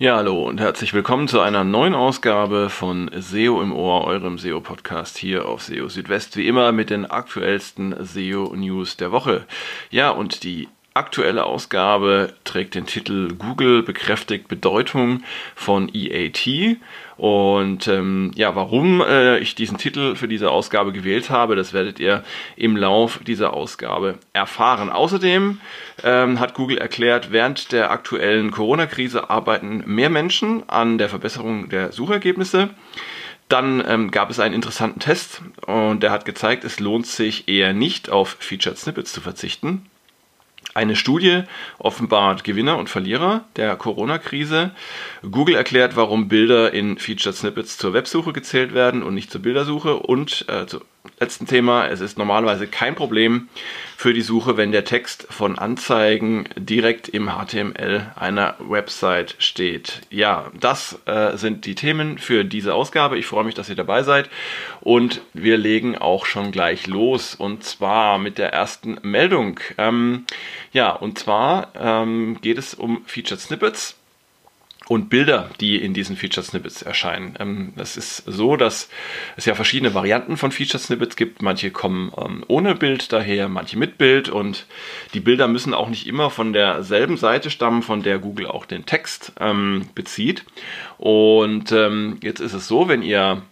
Ja, hallo und herzlich willkommen zu einer neuen Ausgabe von SEO im Ohr, eurem SEO-Podcast hier auf SEO Südwest, wie immer mit den aktuellsten SEO-News der Woche. Ja, und die aktuelle Ausgabe trägt den Titel Google bekräftigt Bedeutung von EAT. Und ähm, ja, warum äh, ich diesen Titel für diese Ausgabe gewählt habe, das werdet ihr im Lauf dieser Ausgabe erfahren. Außerdem ähm, hat Google erklärt, während der aktuellen Corona-Krise arbeiten mehr Menschen an der Verbesserung der Suchergebnisse. Dann ähm, gab es einen interessanten Test und der hat gezeigt, es lohnt sich eher nicht auf Featured Snippets zu verzichten. Eine Studie offenbart Gewinner und Verlierer der Corona-Krise. Google erklärt, warum Bilder in Featured Snippets zur Websuche gezählt werden und nicht zur Bildersuche. Und äh, zu letzten Thema, es ist normalerweise kein Problem für die Suche, wenn der Text von Anzeigen direkt im HTML einer Website steht. Ja, das äh, sind die Themen für diese Ausgabe. Ich freue mich, dass ihr dabei seid und wir legen auch schon gleich los und zwar mit der ersten Meldung. Ähm, ja, und zwar ähm, geht es um Featured Snippets und Bilder, die in diesen Featured Snippets erscheinen. Ähm, das ist so, dass es ja verschiedene Varianten von Featured Snippets gibt. Manche kommen ähm, ohne Bild daher, manche mit Bild und die Bilder müssen auch nicht immer von derselben Seite stammen, von der Google auch den Text ähm, bezieht. Und ähm, jetzt ist es so, wenn ihr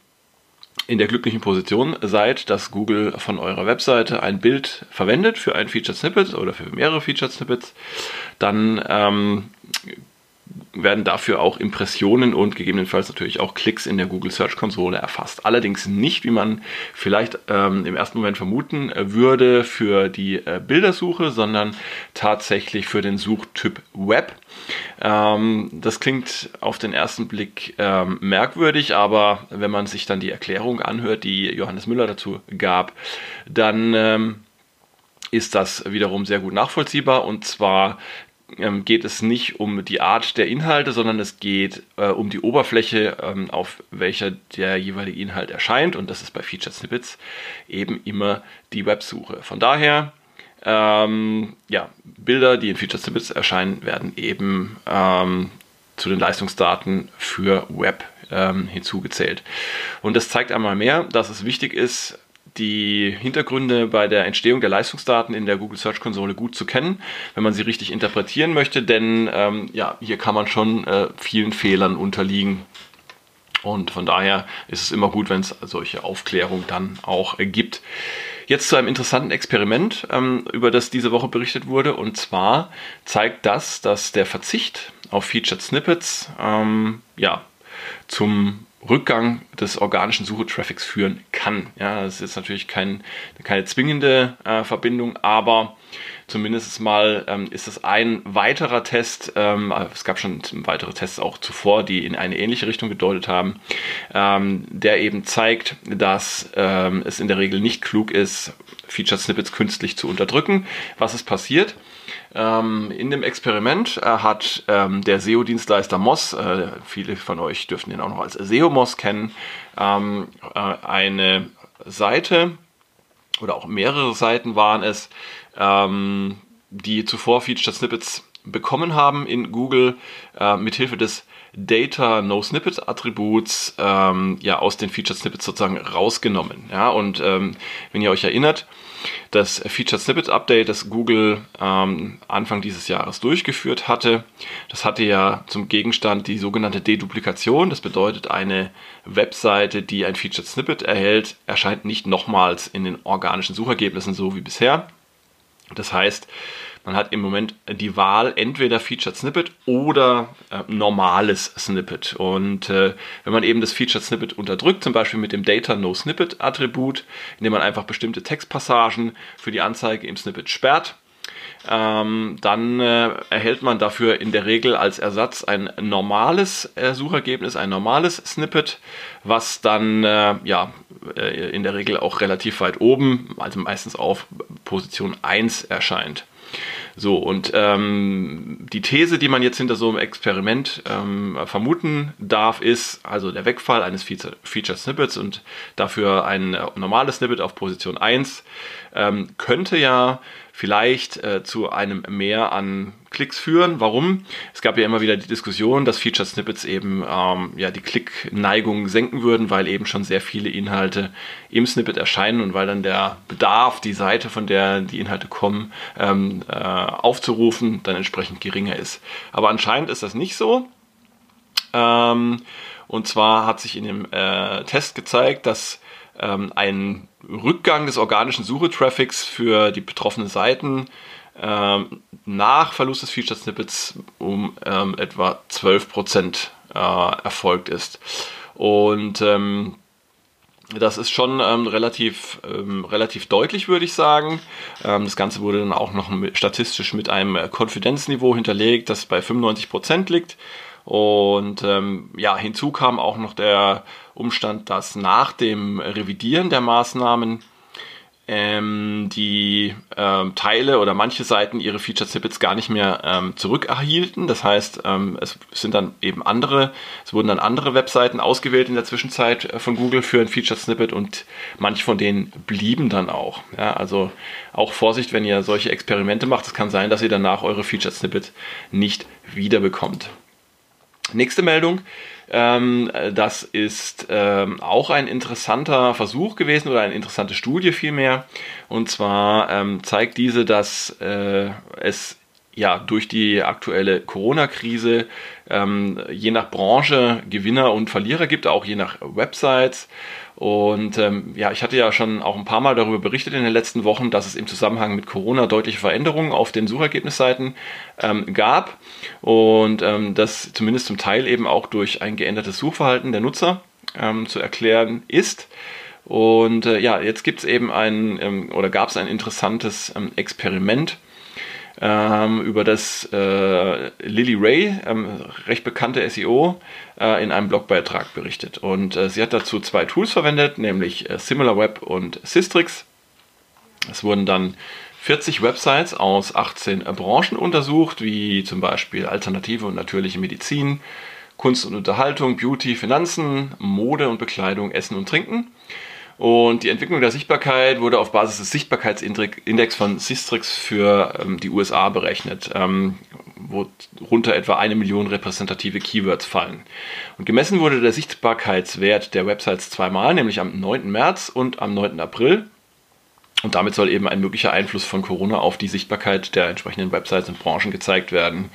in der glücklichen Position seid, dass Google von eurer Webseite ein Bild verwendet für ein Featured Snippet oder für mehrere Featured Snippets, dann ähm, werden dafür auch Impressionen und gegebenenfalls natürlich auch Klicks in der Google Search Konsole erfasst. Allerdings nicht, wie man vielleicht ähm, im ersten Moment vermuten äh, würde, für die äh, Bildersuche, sondern tatsächlich für den Suchtyp Web. Ähm, das klingt auf den ersten Blick ähm, merkwürdig, aber wenn man sich dann die Erklärung anhört, die Johannes Müller dazu gab, dann ähm, ist das wiederum sehr gut nachvollziehbar. Und zwar geht es nicht um die Art der Inhalte, sondern es geht äh, um die Oberfläche, ähm, auf welcher der jeweilige Inhalt erscheint. Und das ist bei Featured Snippets eben immer die Websuche. Von daher, ähm, ja, Bilder, die in Featured Snippets erscheinen, werden eben ähm, zu den Leistungsdaten für Web ähm, hinzugezählt. Und das zeigt einmal mehr, dass es wichtig ist, die Hintergründe bei der Entstehung der Leistungsdaten in der Google Search Konsole gut zu kennen, wenn man sie richtig interpretieren möchte, denn ähm, ja, hier kann man schon äh, vielen Fehlern unterliegen. Und von daher ist es immer gut, wenn es solche Aufklärung dann auch äh, gibt. Jetzt zu einem interessanten Experiment, ähm, über das diese Woche berichtet wurde. Und zwar zeigt das, dass der Verzicht auf Featured Snippets ähm, ja, zum Rückgang des organischen Suchetraffics führen kann. Ja, das ist jetzt natürlich kein, keine zwingende äh, Verbindung, aber zumindest mal ähm, ist es ein weiterer Test. Ähm, es gab schon weitere Tests auch zuvor, die in eine ähnliche Richtung gedeutet haben, ähm, der eben zeigt, dass ähm, es in der Regel nicht klug ist, Featured Snippets künstlich zu unterdrücken. Was ist passiert? Ähm, in dem Experiment äh, hat ähm, der SEO-Dienstleister Moss, äh, viele von euch dürften ihn auch noch als SEO-Moss kennen, ähm, äh, eine Seite oder auch mehrere Seiten waren es, ähm, die zuvor Featured Snippets bekommen haben in Google äh, mithilfe des Data No Snippet Attributs ähm, ja aus den Featured Snippets sozusagen rausgenommen. Ja, und ähm, wenn ihr euch erinnert, das Featured Snippet Update, das Google ähm, Anfang dieses Jahres durchgeführt hatte, das hatte ja zum Gegenstand die sogenannte Deduplikation. Das bedeutet, eine Webseite, die ein Featured Snippet erhält, erscheint nicht nochmals in den organischen Suchergebnissen so wie bisher. Das heißt, man hat im Moment die Wahl entweder Featured Snippet oder äh, normales Snippet. Und äh, wenn man eben das Featured Snippet unterdrückt, zum Beispiel mit dem Data No Snippet Attribut, indem man einfach bestimmte Textpassagen für die Anzeige im Snippet sperrt, ähm, dann äh, erhält man dafür in der Regel als Ersatz ein normales äh, Suchergebnis, ein normales Snippet, was dann äh, ja äh, in der Regel auch relativ weit oben, also meistens auf Position 1 erscheint. So, und ähm, die These, die man jetzt hinter so einem Experiment ähm, vermuten darf, ist also der Wegfall eines Feature, Snippets und dafür ein äh, normales Snippet auf Position 1 ähm, könnte ja vielleicht äh, zu einem Mehr an Klicks führen. Warum? Es gab ja immer wieder die Diskussion, dass Featured Snippets eben ähm, ja, die Klickneigung senken würden, weil eben schon sehr viele Inhalte im Snippet erscheinen und weil dann der Bedarf, die Seite, von der die Inhalte kommen, ähm, äh, aufzurufen, dann entsprechend geringer ist. Aber anscheinend ist das nicht so. Ähm, und zwar hat sich in dem äh, Test gezeigt, dass ähm, ein Rückgang des organischen Suchetraffics für die betroffenen Seiten ähm, nach Verlust des Featured Snippets um ähm, etwa 12% äh, erfolgt ist. Und ähm, das ist schon ähm, relativ, ähm, relativ deutlich, würde ich sagen. Ähm, das Ganze wurde dann auch noch statistisch mit einem Konfidenzniveau hinterlegt, das bei 95% liegt. Und ähm, ja, hinzu kam auch noch der Umstand, dass nach dem Revidieren der Maßnahmen ähm, die ähm, Teile oder manche Seiten ihre Feature Snippets gar nicht mehr ähm, zurückerhielten. Das heißt, ähm, es sind dann eben andere, es wurden dann andere Webseiten ausgewählt in der Zwischenzeit äh, von Google für ein Feature Snippet und manche von denen blieben dann auch. Ja, also auch Vorsicht, wenn ihr solche Experimente macht. Es kann sein, dass ihr danach eure Feature Snippet nicht wiederbekommt. Nächste Meldung. Ähm, das ist ähm, auch ein interessanter Versuch gewesen oder eine interessante Studie vielmehr. Und zwar ähm, zeigt diese, dass äh, es ja durch die aktuelle Corona-Krise ähm, je nach Branche Gewinner und Verlierer gibt, auch je nach Websites. Und ähm, ja, ich hatte ja schon auch ein paar Mal darüber berichtet in den letzten Wochen, dass es im Zusammenhang mit Corona deutliche Veränderungen auf den Suchergebnisseiten ähm, gab und ähm, das zumindest zum Teil eben auch durch ein geändertes Suchverhalten der Nutzer ähm, zu erklären ist. Und äh, ja, jetzt gibt es eben ein ähm, oder gab es ein interessantes ähm, Experiment ähm, über das äh, Lily Ray, ähm, recht bekannte SEO, äh, in einem Blogbeitrag berichtet. Und äh, sie hat dazu zwei Tools verwendet, nämlich äh, SimilarWeb und Systrix. Es wurden dann 40 Websites aus 18 Branchen untersucht, wie zum Beispiel alternative und natürliche Medizin, Kunst und Unterhaltung, Beauty, Finanzen, Mode und Bekleidung, Essen und Trinken. Und die Entwicklung der Sichtbarkeit wurde auf Basis des Sichtbarkeitsindex von Systrix für ähm, die USA berechnet, ähm, worunter etwa eine Million repräsentative Keywords fallen. Und gemessen wurde der Sichtbarkeitswert der Websites zweimal, nämlich am 9. März und am 9. April. Und damit soll eben ein möglicher Einfluss von Corona auf die Sichtbarkeit der entsprechenden Websites und Branchen gezeigt werden.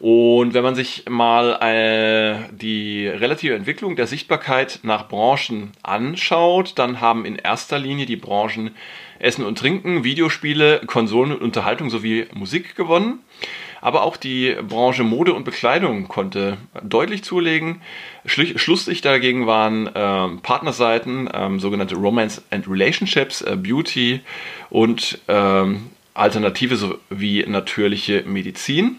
Und wenn man sich mal äh, die relative Entwicklung der Sichtbarkeit nach Branchen anschaut, dann haben in erster Linie die Branchen Essen und Trinken, Videospiele, Konsolen und Unterhaltung sowie Musik gewonnen. Aber auch die Branche Mode und Bekleidung konnte deutlich zulegen. Schlusslich dagegen waren äh, Partnerseiten, äh, sogenannte Romance and Relationships, äh, Beauty und ähm, Alternative sowie natürliche Medizin.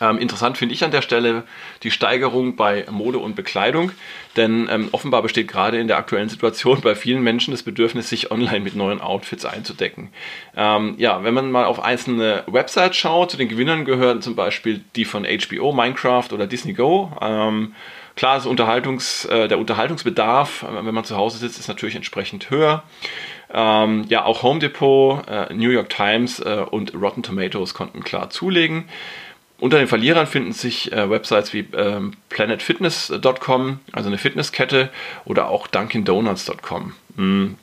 Ähm, interessant finde ich an der Stelle die Steigerung bei Mode und Bekleidung, denn ähm, offenbar besteht gerade in der aktuellen Situation bei vielen Menschen das Bedürfnis, sich online mit neuen Outfits einzudecken. Ähm, ja, wenn man mal auf einzelne Websites schaut, zu den Gewinnern gehören zum Beispiel die von HBO, Minecraft oder Disney Go. Ähm, klar, das Unterhaltungs, äh, der Unterhaltungsbedarf, äh, wenn man zu Hause sitzt, ist natürlich entsprechend höher. Ähm, ja, auch Home Depot, äh, New York Times äh, und Rotten Tomatoes konnten klar zulegen. Unter den Verlierern finden sich äh, Websites wie ähm, planetfitness.com, also eine Fitnesskette, oder auch dunkindonuts.com. Mhm.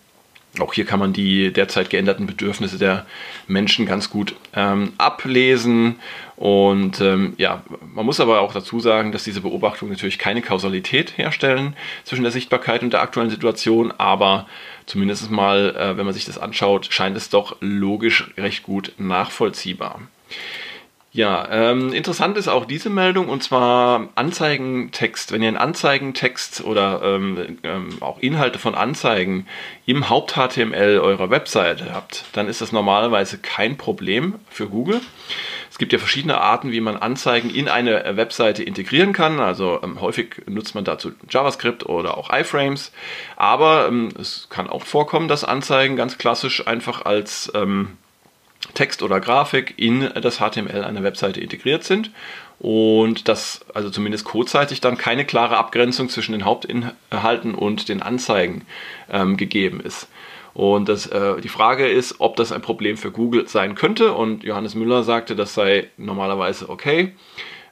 Auch hier kann man die derzeit geänderten Bedürfnisse der Menschen ganz gut ähm, ablesen. Und ähm, ja, man muss aber auch dazu sagen, dass diese Beobachtungen natürlich keine Kausalität herstellen zwischen der Sichtbarkeit und der aktuellen Situation, aber zumindest mal, äh, wenn man sich das anschaut, scheint es doch logisch recht gut nachvollziehbar. Ja, ähm, interessant ist auch diese Meldung und zwar Anzeigentext. Wenn ihr einen Anzeigentext oder ähm, ähm, auch Inhalte von Anzeigen im Haupt-HTML eurer Webseite habt, dann ist das normalerweise kein Problem für Google. Es gibt ja verschiedene Arten, wie man Anzeigen in eine Webseite integrieren kann. Also ähm, häufig nutzt man dazu JavaScript oder auch iFrames. Aber ähm, es kann auch vorkommen, dass Anzeigen ganz klassisch einfach als ähm, Text oder Grafik in das HTML einer Webseite integriert sind und dass also zumindest codeseitig dann keine klare Abgrenzung zwischen den Hauptinhalten und den Anzeigen ähm, gegeben ist. Und das, äh, die Frage ist, ob das ein Problem für Google sein könnte. Und Johannes Müller sagte, das sei normalerweise okay.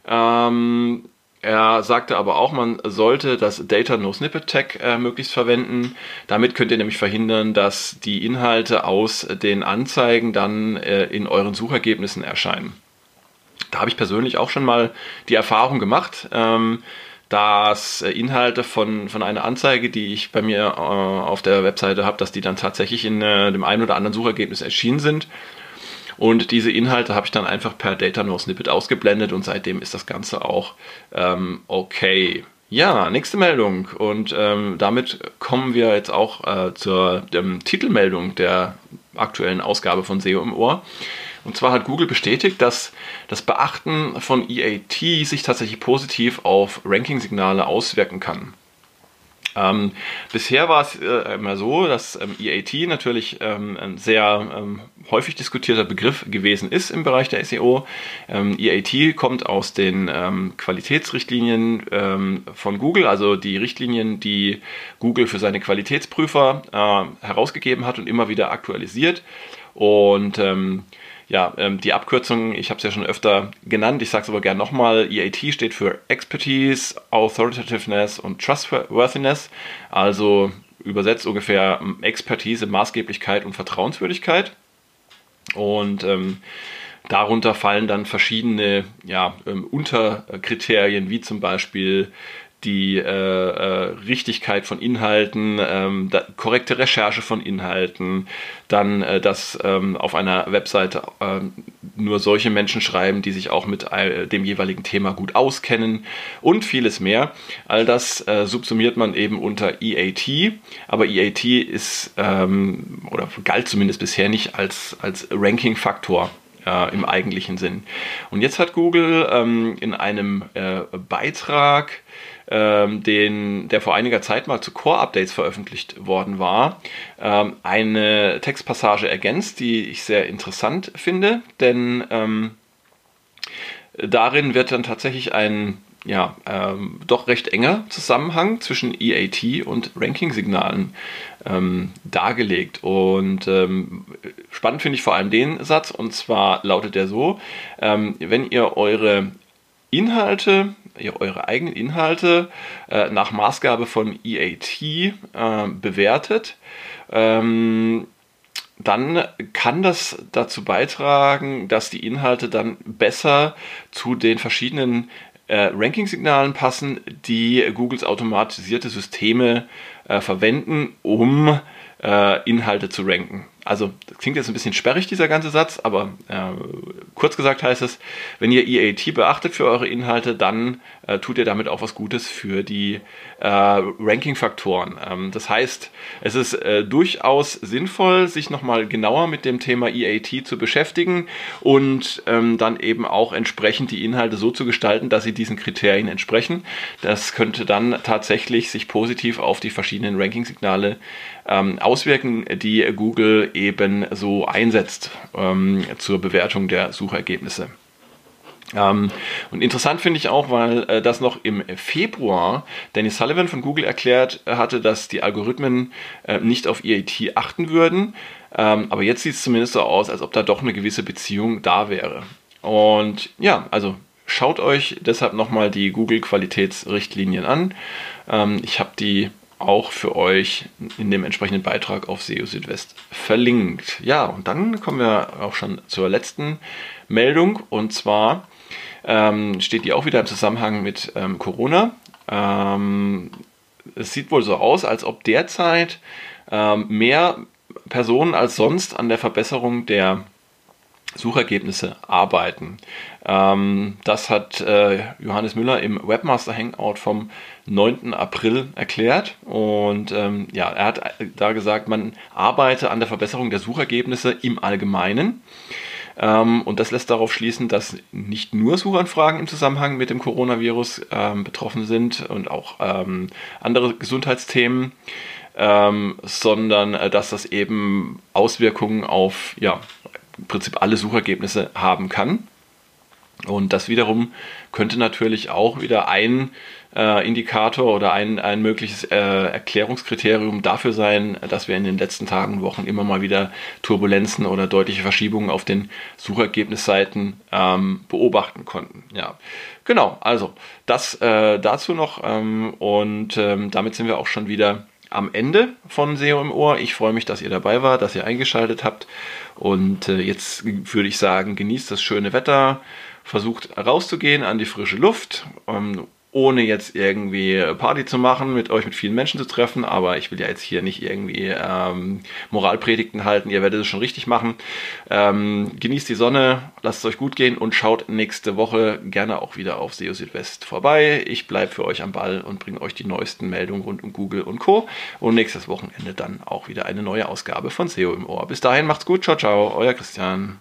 Ähm, er sagte aber auch, man sollte das Data No Snippet Tag äh, möglichst verwenden. Damit könnt ihr nämlich verhindern, dass die Inhalte aus den Anzeigen dann äh, in euren Suchergebnissen erscheinen. Da habe ich persönlich auch schon mal die Erfahrung gemacht, ähm, dass äh, Inhalte von, von einer Anzeige, die ich bei mir äh, auf der Webseite habe, dass die dann tatsächlich in äh, dem einen oder anderen Suchergebnis erschienen sind und diese Inhalte habe ich dann einfach per Data No Snippet ausgeblendet und seitdem ist das Ganze auch ähm, okay. Ja, nächste Meldung. Und ähm, damit kommen wir jetzt auch äh, zur ähm, Titelmeldung der aktuellen Ausgabe von SEO im Ohr. Und zwar hat Google bestätigt, dass das Beachten von EAT sich tatsächlich positiv auf Ranking-Signale auswirken kann. Ähm, bisher war es äh, immer so, dass ähm, EAT natürlich ähm, ein sehr ähm, häufig diskutierter Begriff gewesen ist im Bereich der SEO. Ähm, EAT kommt aus den ähm, Qualitätsrichtlinien von Google, also die Richtlinien, die Google für seine Qualitätsprüfer äh, herausgegeben hat und immer wieder aktualisiert. Und ja, ähm, die Abkürzung, ich habe es ja schon öfter genannt, ich sage es aber gerne nochmal, EAT steht für Expertise, Authoritativeness und Trustworthiness, also übersetzt ungefähr ähm, Expertise, Maßgeblichkeit und Vertrauenswürdigkeit. Und ähm, darunter fallen dann verschiedene ja, ähm, Unterkriterien, wie zum Beispiel die äh, äh, Richtigkeit von Inhalten, ähm, da, korrekte Recherche von Inhalten, dann, äh, dass ähm, auf einer Webseite äh, nur solche Menschen schreiben, die sich auch mit äh, dem jeweiligen Thema gut auskennen und vieles mehr. All das äh, subsumiert man eben unter EAT, aber EAT ist ähm, oder galt zumindest bisher nicht als, als Ranking-Faktor äh, im eigentlichen Sinn. Und jetzt hat Google ähm, in einem äh, Beitrag ähm, den, der vor einiger Zeit mal zu Core-Updates veröffentlicht worden war, ähm, eine Textpassage ergänzt, die ich sehr interessant finde, denn ähm, darin wird dann tatsächlich ein ja, ähm, doch recht enger Zusammenhang zwischen EAT und Ranking-Signalen ähm, dargelegt. Und ähm, spannend finde ich vor allem den Satz, und zwar lautet er so, ähm, wenn ihr eure Inhalte eure eigenen Inhalte äh, nach Maßgabe von EAT äh, bewertet, ähm, dann kann das dazu beitragen, dass die Inhalte dann besser zu den verschiedenen äh, Ranking-Signalen passen, die Googles automatisierte Systeme äh, verwenden, um äh, Inhalte zu ranken. Also, das klingt jetzt ein bisschen sperrig, dieser ganze Satz, aber äh, kurz gesagt heißt es, wenn ihr EAT beachtet für eure Inhalte, dann äh, tut ihr damit auch was Gutes für die äh, Ranking-Faktoren. Ähm, das heißt, es ist äh, durchaus sinnvoll, sich nochmal genauer mit dem Thema EAT zu beschäftigen und ähm, dann eben auch entsprechend die Inhalte so zu gestalten, dass sie diesen Kriterien entsprechen. Das könnte dann tatsächlich sich positiv auf die verschiedenen Ranking-Signale ähm, auswirken, die Google eben so einsetzt ähm, zur Bewertung der Suchergebnisse. Ähm, und interessant finde ich auch, weil äh, das noch im Februar Danny Sullivan von Google erklärt hatte, dass die Algorithmen äh, nicht auf EAT achten würden. Ähm, aber jetzt sieht es zumindest so aus, als ob da doch eine gewisse Beziehung da wäre. Und ja, also schaut euch deshalb nochmal die Google Qualitätsrichtlinien an. Ähm, ich habe die auch für euch in dem entsprechenden Beitrag auf SEO Südwest verlinkt. Ja, und dann kommen wir auch schon zur letzten Meldung und zwar ähm, steht die auch wieder im Zusammenhang mit ähm, Corona. Ähm, es sieht wohl so aus, als ob derzeit ähm, mehr Personen als sonst an der Verbesserung der Suchergebnisse arbeiten. Ähm, das hat äh, Johannes Müller im Webmaster Hangout vom 9. April erklärt. Und ähm, ja, er hat da gesagt, man arbeite an der Verbesserung der Suchergebnisse im Allgemeinen. Ähm, und das lässt darauf schließen, dass nicht nur Suchanfragen im Zusammenhang mit dem Coronavirus ähm, betroffen sind und auch ähm, andere Gesundheitsthemen. Ähm, sondern äh, dass das eben Auswirkungen auf ja, im Prinzip alle Suchergebnisse haben kann. Und das wiederum könnte natürlich auch wieder ein äh, Indikator oder ein, ein mögliches äh, Erklärungskriterium dafür sein, dass wir in den letzten Tagen und Wochen immer mal wieder Turbulenzen oder deutliche Verschiebungen auf den Suchergebnisseiten ähm, beobachten konnten. Ja, genau. Also das äh, dazu noch ähm, und ähm, damit sind wir auch schon wieder am Ende von SEO im Ohr. Ich freue mich, dass ihr dabei wart, dass ihr eingeschaltet habt. Und äh, jetzt würde ich sagen, genießt das schöne Wetter, versucht rauszugehen an die frische Luft. Ohne jetzt irgendwie Party zu machen, mit euch mit vielen Menschen zu treffen, aber ich will ja jetzt hier nicht irgendwie ähm, Moralpredigten halten, ihr werdet es schon richtig machen. Ähm, genießt die Sonne, lasst es euch gut gehen und schaut nächste Woche gerne auch wieder auf SEO Südwest vorbei. Ich bleibe für euch am Ball und bringe euch die neuesten Meldungen rund um Google und Co. Und nächstes Wochenende dann auch wieder eine neue Ausgabe von SEO im Ohr. Bis dahin macht's gut, ciao, ciao, euer Christian.